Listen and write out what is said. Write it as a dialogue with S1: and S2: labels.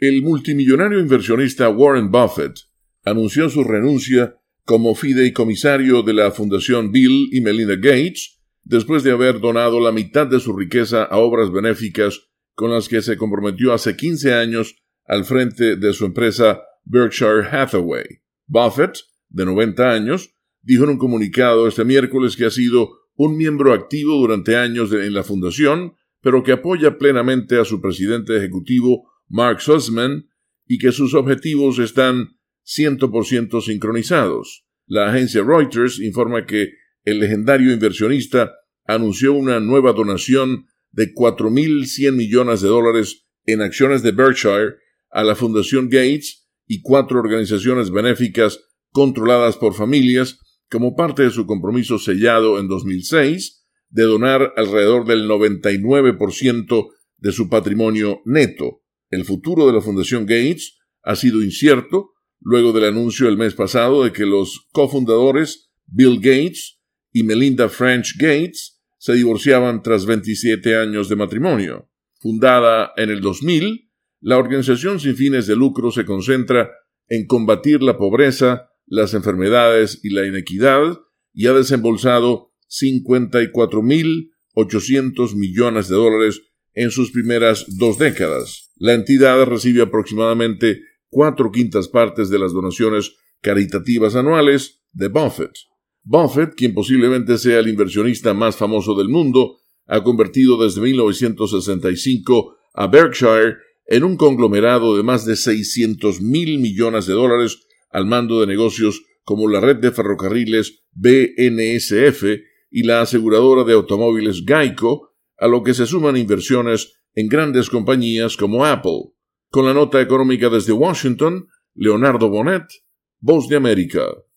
S1: El multimillonario inversionista Warren Buffett anunció su renuncia como fideicomisario de la Fundación Bill y Melinda Gates después de haber donado la mitad de su riqueza a obras benéficas con las que se comprometió hace 15 años al frente de su empresa Berkshire Hathaway. Buffett, de 90 años, dijo en un comunicado este miércoles que ha sido un miembro activo durante años en la fundación, pero que apoya plenamente a su presidente ejecutivo Mark Sussman y que sus objetivos están 100% sincronizados. La agencia Reuters informa que el legendario inversionista anunció una nueva donación de 4.100 millones de dólares en acciones de Berkshire a la Fundación Gates y cuatro organizaciones benéficas controladas por familias como parte de su compromiso sellado en 2006 de donar alrededor del 99% de su patrimonio neto. El futuro de la Fundación Gates ha sido incierto luego del anuncio el mes pasado de que los cofundadores Bill Gates y Melinda French Gates se divorciaban tras 27 años de matrimonio. Fundada en el 2000, la organización sin fines de lucro se concentra en combatir la pobreza, las enfermedades y la inequidad y ha desembolsado 54.800 millones de dólares en sus primeras dos décadas. La entidad recibe aproximadamente cuatro quintas partes de las donaciones caritativas anuales de Buffett. Buffett, quien posiblemente sea el inversionista más famoso del mundo, ha convertido desde 1965 a Berkshire en un conglomerado de más de 600 mil millones de dólares al mando de negocios como la red de ferrocarriles BNSF y la aseguradora de automóviles Geico, a lo que se suman inversiones en grandes compañías como Apple. Con la nota económica desde Washington, Leonardo Bonet, Voz de América.